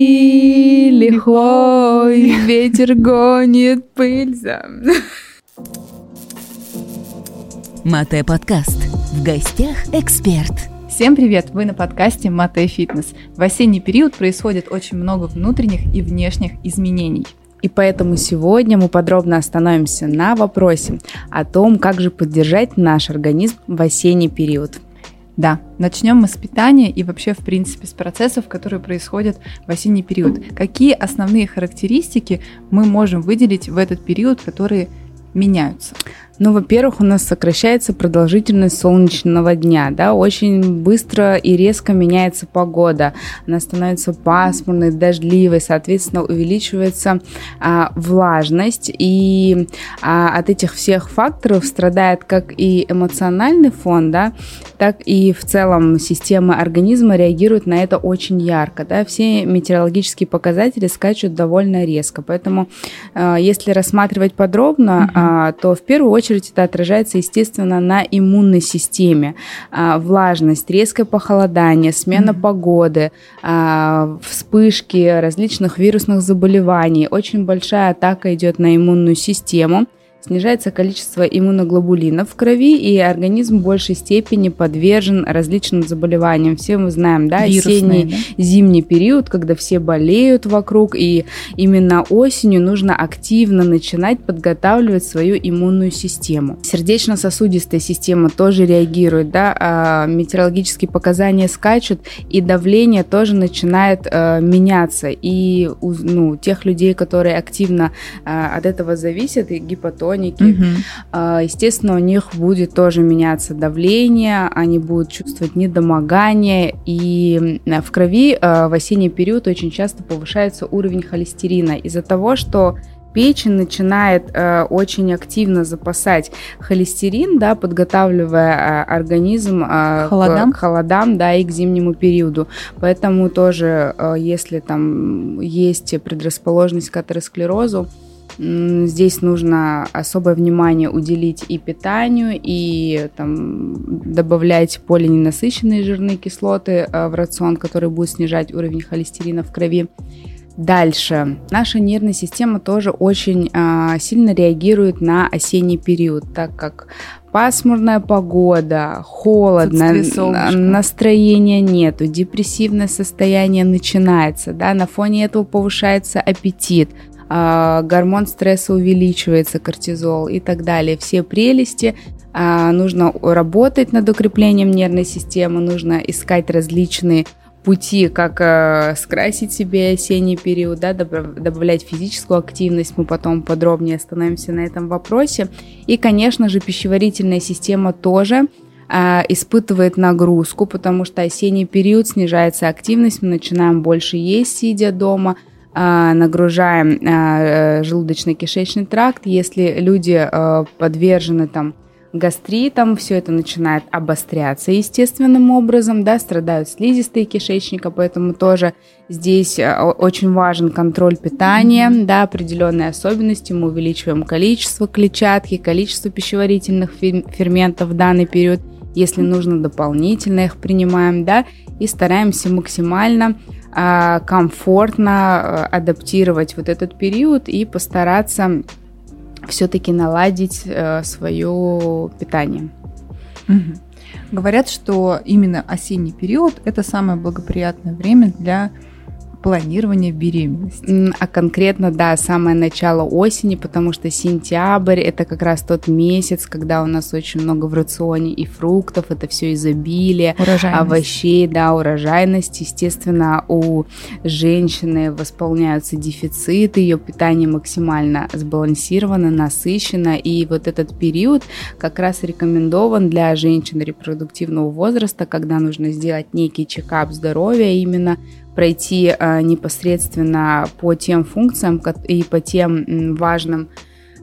И лихой ветер гонит пыль за... Мате подкаст. В гостях эксперт. Всем привет! Вы на подкасте Мате Фитнес. В осенний период происходит очень много внутренних и внешних изменений. И поэтому сегодня мы подробно остановимся на вопросе о том, как же поддержать наш организм в осенний период. Да, начнем мы с питания и вообще, в принципе, с процессов, которые происходят в осенний период. Какие основные характеристики мы можем выделить в этот период, которые меняются? Ну, во-первых, у нас сокращается продолжительность солнечного дня, да, очень быстро и резко меняется погода, она становится пасмурной, дождливой, соответственно, увеличивается а, влажность, и а, от этих всех факторов страдает как и эмоциональный фон, да, так и в целом система организма реагирует на это очень ярко, да, все метеорологические показатели скачут довольно резко, поэтому а, если рассматривать подробно, mm а, то в первую очередь очередь это отражается, естественно, на иммунной системе. А, влажность, резкое похолодание, смена mm-hmm. погоды, а, вспышки различных вирусных заболеваний. Очень большая атака идет на иммунную систему снижается количество иммуноглобулинов в крови, и организм в большей степени подвержен различным заболеваниям. Все мы знаем, да, Вирусные, осенний, да? зимний период, когда все болеют вокруг, и именно осенью нужно активно начинать подготавливать свою иммунную систему. Сердечно-сосудистая система тоже реагирует, да, а метеорологические показания скачут, и давление тоже начинает а, меняться. И у ну, тех людей, которые активно а, от этого зависят, и гипотония, хроники. Угу. Естественно, у них будет тоже меняться давление, они будут чувствовать недомогание, и в крови а, в осенний период очень часто повышается уровень холестерина из-за того, что печень начинает э, очень активно запасать холестерин, да, подготавливая э, организм э, холодам. К, к холодам, да, и к зимнему периоду. Поэтому тоже, э, если там есть предрасположенность к атеросклерозу, Здесь нужно особое внимание уделить и питанию, и там, добавлять полиненасыщенные жирные кислоты э, в рацион, который будет снижать уровень холестерина в крови. Дальше. Наша нервная система тоже очень э, сильно реагирует на осенний период, так как пасмурная погода, холодно, настроения нету, депрессивное состояние начинается, да, на фоне этого повышается аппетит, гормон стресса увеличивается, кортизол и так далее. Все прелести. А, нужно работать над укреплением нервной системы, нужно искать различные пути, как э, скрасить себе осенний период, да, добавлять физическую активность. Мы потом подробнее остановимся на этом вопросе. И, конечно же, пищеварительная система тоже э, испытывает нагрузку, потому что осенний период снижается активность, мы начинаем больше есть, сидя дома – а, нагружаем а, желудочно-кишечный тракт. Если люди а, подвержены там гастритом, все это начинает обостряться естественным образом, да, страдают слизистые кишечника, поэтому тоже здесь очень важен контроль питания, да, определенные особенности, мы увеличиваем количество клетчатки, количество пищеварительных ферментов в данный период, если нужно дополнительно их принимаем, да, и стараемся максимально а, комфортно а, адаптировать вот этот период и постараться все-таки наладить э, свое питание. Угу. Говорят, что именно осенний период это самое благоприятное время для планирования беременности. А конкретно, да, самое начало осени, потому что сентябрь это как раз тот месяц, когда у нас очень много в рационе и фруктов, это все изобилие, овощей, да, урожайность. Естественно, у женщины восполняются дефициты, ее питание максимально сбалансировано, насыщено, и вот этот период как раз рекомендован для женщин репродуктивного возраста, когда нужно сделать некий чекап здоровья именно пройти э, непосредственно по тем функциям и по тем важным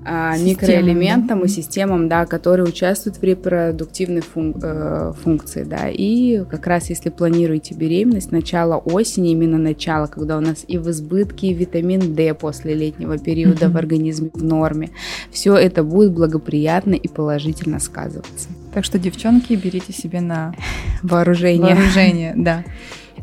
э, микроэлементам и системам, да, которые участвуют в репродуктивной фун э, функции, да, и как раз если планируете беременность, начало осени, именно начало, когда у нас и в избытке и витамин D после летнего периода mm-hmm. в организме в норме, все это будет благоприятно и положительно сказываться. Так что, девчонки, берите себе на вооружение. Вооружение, да.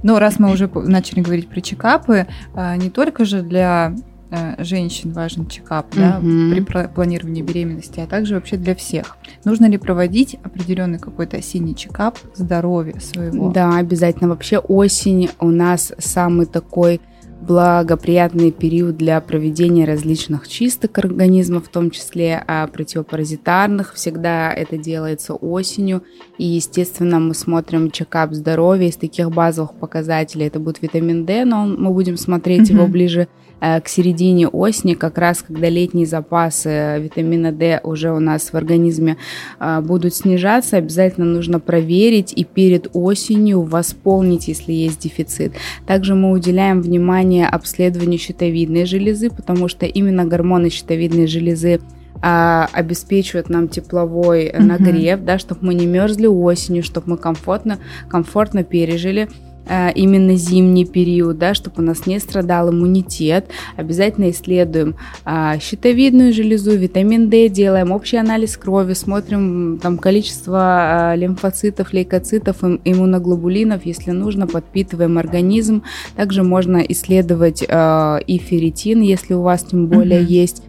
Но раз мы уже начали говорить про чекапы, а, не только же для э, женщин важен чекап да, при пла- планировании беременности, а также вообще для всех. Нужно ли проводить определенный какой-то осенний чекап здоровья своего? Да, обязательно. Вообще осень у нас самый такой благоприятный период для проведения различных чисток организма, в том числе а, противопаразитарных. Всегда это делается осенью. И, естественно, мы смотрим чекап здоровья из таких базовых показателей. Это будет витамин D, но мы будем смотреть его Мгм. ближе к середине осени, как раз когда летние запасы витамина D уже у нас в организме а, будут снижаться, обязательно нужно проверить и перед осенью восполнить, если есть дефицит. Также мы уделяем внимание обследованию щитовидной железы, потому что именно гормоны щитовидной железы а, обеспечивают нам тепловой э, нагрев, да, чтобы мы не мерзли осенью, чтобы мы комфортно, комфортно пережили э, именно зимний период, да, чтобы у нас не страдал иммунитет. Обязательно исследуем а, щитовидную железу, витамин D, делаем общий анализ крови, смотрим там количество а, лимфоцитов, лейкоцитов, им- иммуноглобулинов, если нужно, подпитываем организм. Также можно исследовать а, и ферритин, если у вас тем более Мгм. есть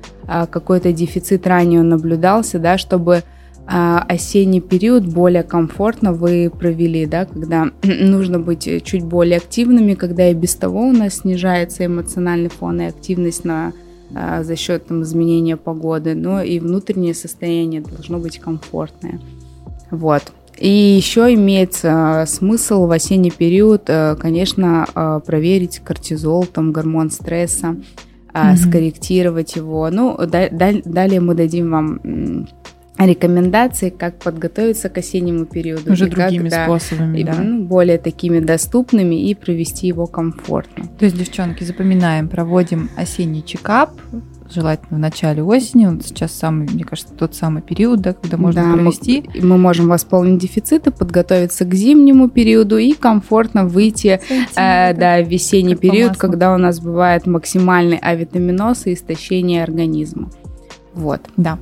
какой-то дефицит ранее наблюдался, да, чтобы осенний период более комфортно вы провели, да, когда нужно быть чуть более активными, когда и без того у нас снижается эмоциональный фон и активность на а, за счет там, изменения погоды, но и внутреннее состояние должно быть комфортное. Вот. И еще имеется смысл в осенний период, э, конечно, э, проверить кортизол, там гормон стресса, а, Мгм. скорректировать его. Ну, да- да- далее мы дадим вам рекомендации, как подготовиться к осеннему периоду. Уже и как, другими да, способами, да. ну, более такими доступными и провести его комфортно. То есть, девчонки, запоминаем, проводим осенний чекап, желательно в начале осени. Он сейчас самый, мне кажется, тот самый период, да, когда можно Да, мы- провести. и Мы можем восполнить дефициты, подготовиться к зимнему периоду и комфортно выйти э, да, в весенний как период, когда у нас бывает максимальный авитаминоз и истощение организма. Вот. Да.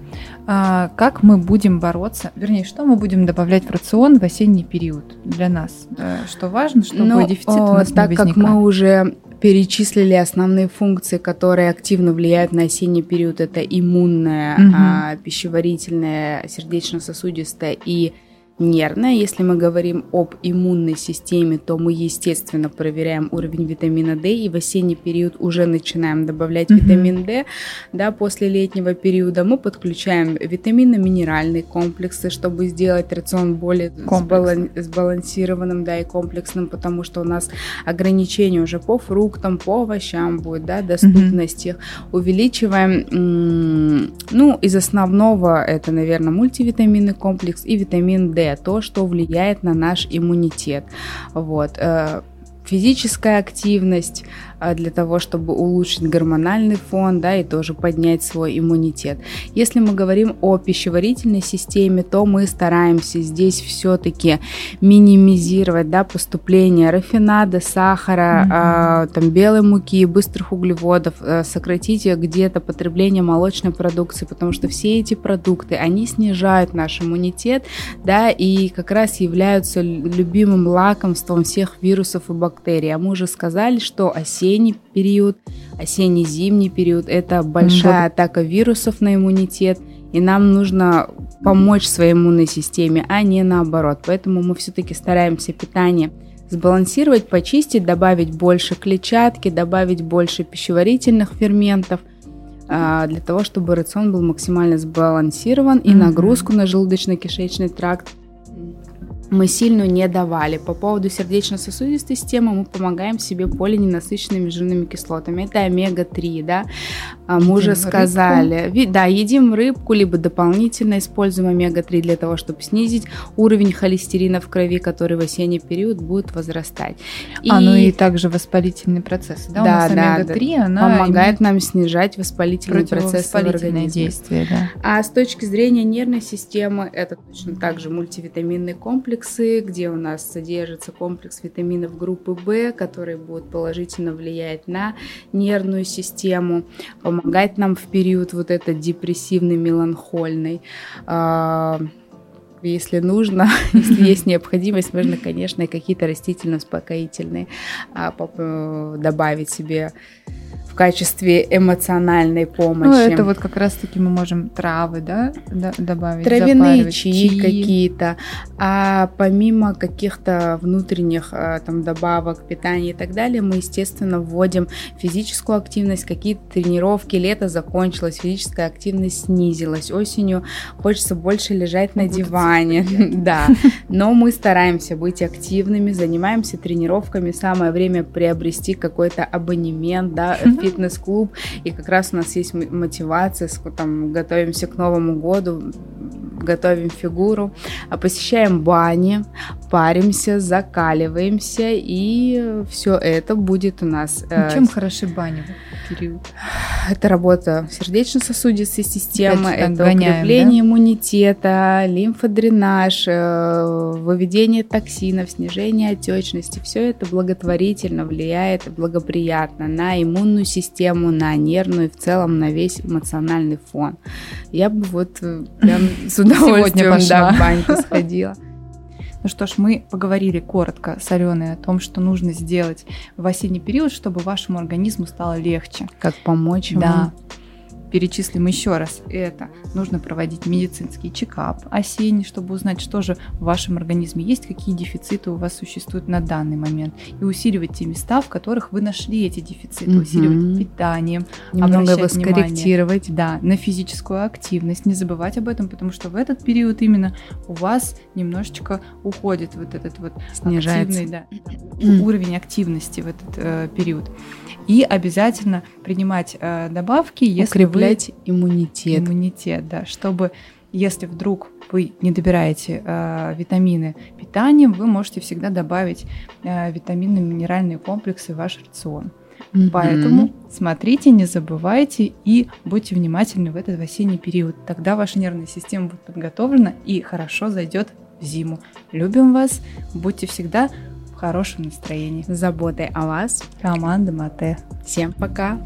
А, как мы будем бороться, вернее, что мы будем добавлять в рацион в осенний период для нас? Что важно, чтобы Ну, дефицит у нас так не как возникал? мы уже перечислили основные функции, которые активно влияют на осенний период, это иммунная, Мгм. а, пищеварительная, сердечно-сосудистая и нервная. Если мы говорим об иммунной системе, то мы, естественно, проверяем уровень витамина D, и в осенний период уже начинаем добавлять Мгм. витамин D. Да, после летнего периода мы подключаем витаминно-минеральные комплексы, чтобы сделать рацион более сбалан- сбалансированным, да, и комплексным, потому что у нас ограничения уже по фруктам, по овощам будет, да, доступность их. Увеличиваем, ну, из основного это, наверное, мультивитаминный комплекс и витамин D, то, что влияет на наш иммунитет. Вот. э, Физическая активность для того, чтобы улучшить гормональный фон, да, и тоже поднять свой иммунитет. Если мы говорим о пищеварительной системе, то мы стараемся здесь все-таки минимизировать, да, поступление рафинада, сахара, Мгм. а, там белой муки, быстрых углеводов, а, сократить где-то потребление молочной продукции, потому что все эти продукты, они снижают наш иммунитет, да, и как раз являются любимым лакомством всех вирусов и бактерий. А мы уже сказали, что осенний период, осенне-зимний период – это большая атака вирусов на иммунитет, и нам нужно помочь своей иммунной системе, а не наоборот. Поэтому мы все-таки стараемся питание сбалансировать, почистить, добавить больше клетчатки, добавить больше пищеварительных ферментов, а, для того, чтобы рацион был максимально сбалансирован и Мгм. нагрузку на желудочно-кишечный тракт мы сильную не давали. По поводу сердечно-сосудистой системы мы помогаем себе полиненасыщенными жирными кислотами. Это омега-3, да. А, Мы уже сказали. Ви- Да, едим рыбку, либо дополнительно используем омега-3 для того, чтобы снизить уровень холестерина в крови, который в осенний период будет возрастать. А, ну и также воспалительный процесс. Да, у Да, нас да, омега-3, она помогает имеет нам снижать воспалительные процессы в организме. действие, да. А с точки зрения нервной системы, это точно так же мультивитаминные комплексы, где у нас содержится комплекс витаминов группы В, которые будут положительно влиять на нервную систему, помогать нам в период вот этот депрессивный, меланхольный. А, если нужно, если есть необходимость, можно, конечно, и какие-то растительно-успокоительные а, добавить себе качестве эмоциональной помощи. Ну, это вот как раз-таки мы можем травы, да, добавить. Травяные чаи какие-то. А помимо каких-то внутренних а, там добавок, питания и так далее, мы, естественно, вводим физическую активность, какие-то тренировки. Лето закончилось, физическая активность снизилась. Осенью хочется больше лежать на диване. Да. Но мы стараемся быть активными, занимаемся тренировками. Самое время приобрести какой-то абонемент, да, фитнес-клуб, и как раз у нас есть мотивация, там, готовимся к Новому году, готовим фигуру, а посещаем бани, паримся, закаливаемся, и все это будет у нас. Ну, чем хороши бани в период? Это работа сердечно-сосудистой системы, это, это гоняем, укрепление да? иммунитета, лимфодренаж, э, выведение токсинов, снижение отечности. Все это благотворительно влияет благоприятно на иммунную систему, на нервную и в целом на весь эмоциональный фон. Я бы вот э, прям с удовольствием да, в баньку сходила. Ну что ж, мы поговорили коротко с Аленой о том, что нужно сделать в осенний период, чтобы вашему организму стало легче. Как помочь Да. Перечислим еще раз это. Нужно проводить медицинский чекап осенний, чтобы узнать, что же в вашем организме есть, какие дефициты у вас существуют на данный момент. И усиливать те места, в которых вы нашли эти дефициты. Угу. Усиливать питанием, Немного его скорректировать. Да, на физическую активность. Не забывать об этом, потому что в этот период именно у вас немножечко уходит вот этот вот Снижается. активный да, уровень активности в этот э, период. И обязательно принимать э, добавки, если Укреплять иммунитет. Иммунитет, да, чтобы если вдруг вы не добираете э, витамины питанием, вы можете всегда добавить э, витаминно-минеральные комплексы в ваш рацион. Mm-hmm. Поэтому смотрите, не забывайте и будьте внимательны в этот осенний период. Тогда ваша нервная система будет подготовлена и хорошо зайдет в зиму. Любим вас, будьте всегда в хорошем настроении. С заботой о вас. Команда Мате. Всем пока.